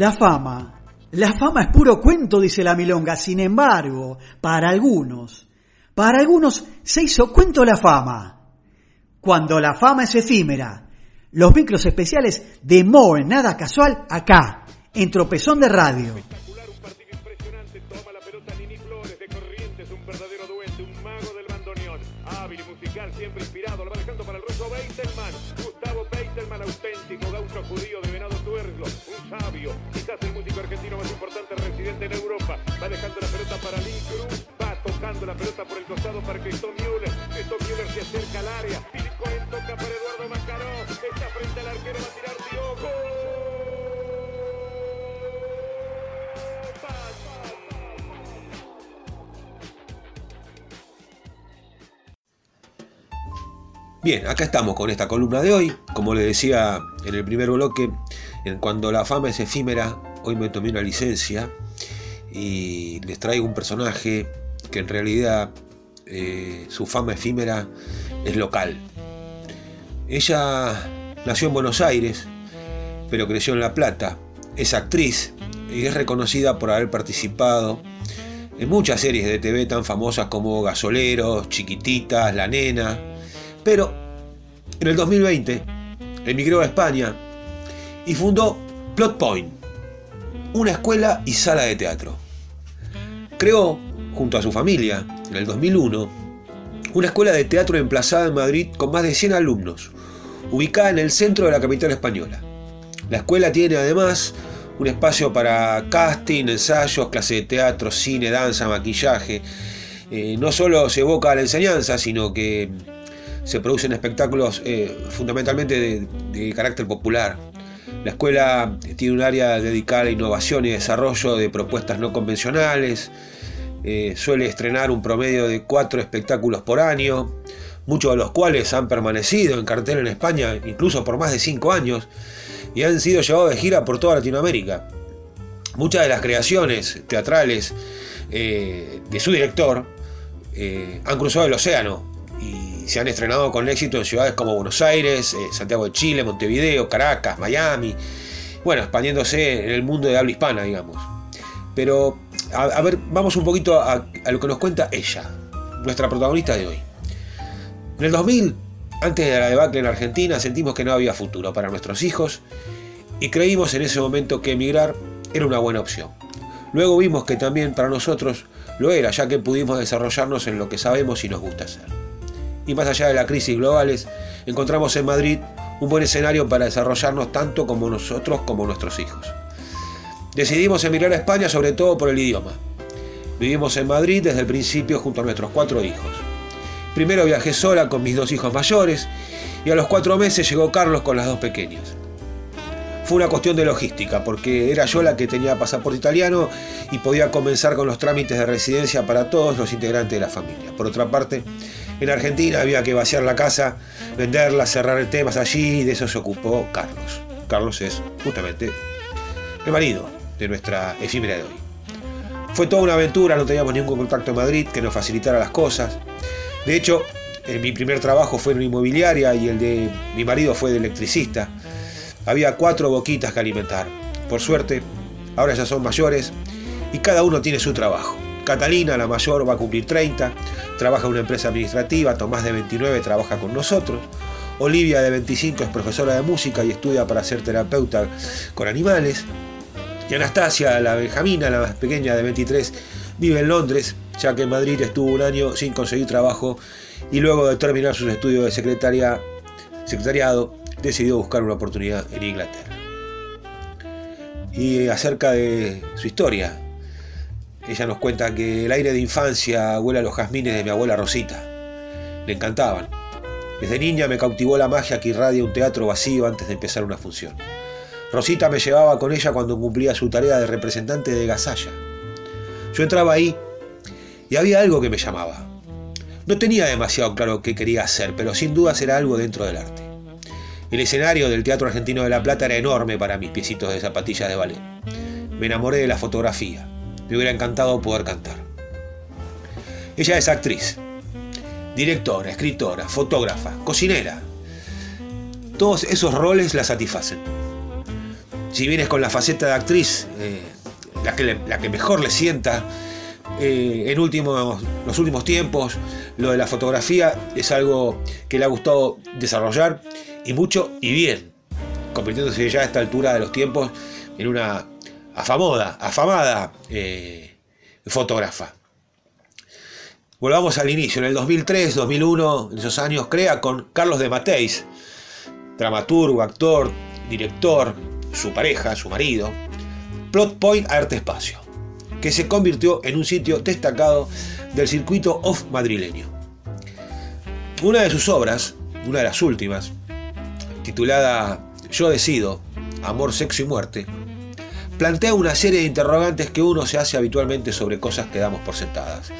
La fama. La fama es puro cuento, dice la milonga. Sin embargo, para algunos, para algunos se hizo cuento la fama. Cuando la fama es efímera, los micros especiales de Moe, nada casual, acá, en Tropezón de Radio. Siempre inspirado. Lo va dejando para el ruso Beitelman. Gustavo Beitelman, auténtico gaucho judío de Venado sabio, quizás el músico argentino más importante residente en Europa. Va dejando la pelota para Lee Cruz. Va tocando la pelota por el costado para Cristóbal Müller. Cristóbal Müller se acerca al área. Billy Cohen toca para Eduardo Macaró. Está frente al arquero, va a tirar Diogo. Bien, acá estamos con esta columna de hoy. Como le decía en el primer bloque, en cuando la fama es efímera, hoy me tomé una licencia y les traigo un personaje que en realidad eh, su fama efímera es local. Ella nació en Buenos Aires, pero creció en La Plata. Es actriz y es reconocida por haber participado en muchas series de TV tan famosas como Gasoleros, Chiquititas, La Nena. Pero en el 2020 emigró a España y fundó Plot Point, una escuela y sala de teatro. Creó, junto a su familia, en el 2001, una escuela de teatro emplazada en Madrid con más de 100 alumnos, ubicada en el centro de la capital española. La escuela tiene además un espacio para casting, ensayos, clase de teatro, cine, danza, maquillaje. Eh, no solo se evoca a la enseñanza, sino que se producen espectáculos eh, fundamentalmente de, de carácter popular. La escuela tiene un área dedicada a innovación y desarrollo de propuestas no convencionales. Eh, suele estrenar un promedio de cuatro espectáculos por año, muchos de los cuales han permanecido en cartel en España incluso por más de cinco años y han sido llevados de gira por toda Latinoamérica. Muchas de las creaciones teatrales eh, de su director eh, han cruzado el océano se han estrenado con éxito en ciudades como Buenos Aires, eh, Santiago de Chile, Montevideo, Caracas, Miami, bueno, expandiéndose en el mundo de habla hispana, digamos. Pero, a, ver, vamos un poquito a, a, lo que nos cuenta ella, nuestra protagonista de hoy. En el 2000, antes de la debacle en Argentina, sentimos que no había futuro para nuestros hijos y creímos en ese momento que emigrar era una buena opción. Luego vimos que también para nosotros lo era, ya que pudimos desarrollarnos en lo que sabemos y nos gusta hacer. Y más allá de las crisis globales, encontramos en Madrid un buen escenario para desarrollarnos tanto como nosotros como nuestros hijos. Decidimos emigrar a España sobre todo por el idioma. Vivimos en Madrid desde el principio junto a nuestros cuatro hijos. Primero viajé sola con mis dos hijos mayores y a los cuatro meses llegó Carlos con las dos pequeñas. Fue una cuestión de logística, porque era yo la que tenía pasaporte italiano y podía comenzar con los trámites de residencia para todos los integrantes de la familia. Por otra parte, en Argentina había que vaciar la casa, venderla, cerrar temas allí y de eso se ocupó Carlos. Carlos es justamente el marido de nuestra efímera de hoy. Fue toda una aventura, no teníamos ningún contacto en Madrid que nos facilitara las cosas. De hecho, mi primer trabajo fue en una inmobiliaria y el de mi marido fue de electricista. Había cuatro boquitas que alimentar. Por suerte, ahora ya son mayores y cada uno tiene su trabajo. Catalina, la mayor, va a cumplir 30, trabaja en una empresa administrativa, Tomás de 29 trabaja con nosotros, Olivia de 25 es profesora de música y estudia para ser terapeuta con animales, y Anastasia, la Benjamina, la más pequeña de 23, vive en Londres, ya que en Madrid estuvo un año sin conseguir trabajo y luego de terminar sus estudios de secretaria, secretariado, decidió buscar una oportunidad en Inglaterra. Y acerca de su historia, ella nos cuenta que el aire de infancia huele a los jazmines de mi abuela Rosita. Le encantaban. Desde niña me cautivó la magia que irradia un teatro vacío antes de empezar una función. Rosita me llevaba con ella cuando cumplía su tarea de representante de Gasalla. Yo entraba ahí y había algo que me llamaba. No tenía demasiado claro qué quería hacer, pero sin dudas era algo dentro del arte. El escenario del Teatro Argentino de La Plata era enorme para mis piecitos de zapatillas de ballet. Me enamoré de la fotografía. Me hubiera encantado poder cantar. Ella es actriz, directora, escritora, fotógrafa, cocinera. Todos esos roles la satisfacen. si vienes con la faceta de actriz, eh, la, que mejor le sienta, eh, en últimos, los últimos tiempos, lo de la fotografía es algo que le ha gustado desarrollar y mucho y bien, convirtiéndose ya a esta altura de los tiempos en una afamada, afamada eh, fotógrafa. Volvamos al inicio, en el 2003, 2001, en esos años, crea con Carlos de Mateis, dramaturgo, actor, director, su pareja, su marido, Plot Point Arte Espacio, que se convirtió en un sitio destacado del circuito off madrileño. Una de sus obras, una de las últimas, titulada Yo decido, Amor, Sexo y Muerte, plantea una serie de interrogantes que uno se hace habitualmente sobre cosas que damos por sentadas,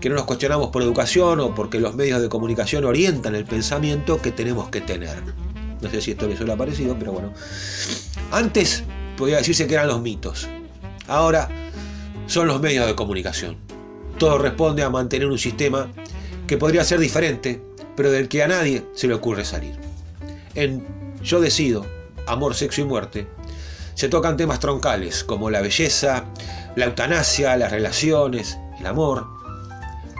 que no nos cuestionamos por educación o porque los medios de comunicación orientan el pensamiento que tenemos que tener. No sé si esto les suele parecido, pero bueno. Antes podía decirse que eran los mitos. Ahora son los medios de comunicación. Todo responde a mantener un sistema que podría ser diferente, pero del que a nadie se le ocurre salir. En Yo decido, Amor, Sexo y Muerte, se tocan temas troncales como la belleza, la eutanasia, las relaciones, el amor,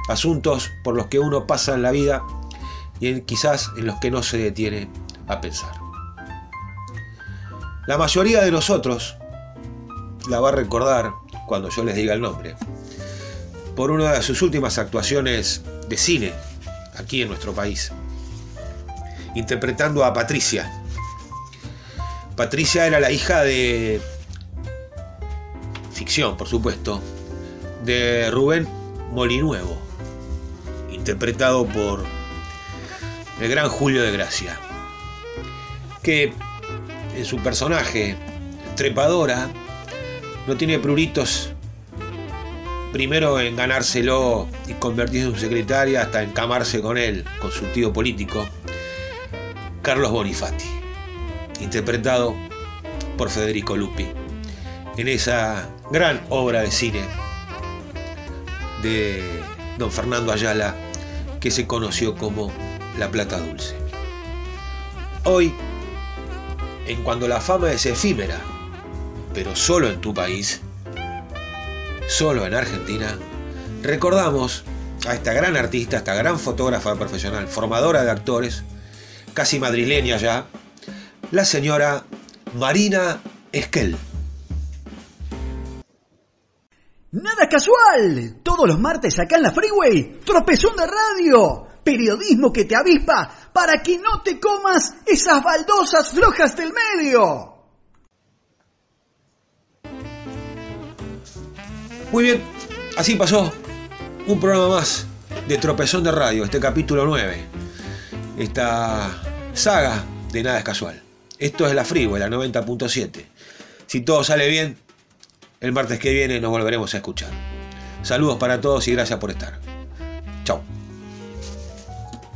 asuntos por los que uno pasa en la vida y quizás en los que no se detiene a pensar. La mayoría de nosotros la va a recordar cuando yo les diga el nombre, por una de sus últimas actuaciones de cine aquí en nuestro país, interpretando a Patricia. Patricia era la hija de ficción, por supuesto, de Rubén Molinuevo, interpretado por el gran Julio de Gracia, que en su personaje trepadora no tiene pruritos primero en ganárselo y convertirse en su secretaria hasta encamarse con él, con su tío político, Carlos Bonifati interpretado por Federico Lupi, en esa gran obra de cine de don Fernando Ayala que se conoció como La Plata Dulce. Hoy, en cuando la fama es efímera, pero solo en tu país, solo en Argentina, recordamos a esta gran artista, esta gran fotógrafa profesional, formadora de actores, casi madrileña ya, la señora Marina Esquel. Nada casual. Todos los martes acá en la Freeway, tropezón de radio. Periodismo que te avispa para que no te comas esas baldosas flojas del medio. Muy bien, así pasó un programa más de Tropezón de Radio, este capítulo 9. Esta saga de Nada es Casual. Esto es la Freeway, la 90.7. Si todo sale bien, el martes que viene nos volveremos a escuchar. Saludos para todos y gracias por estar. Chao.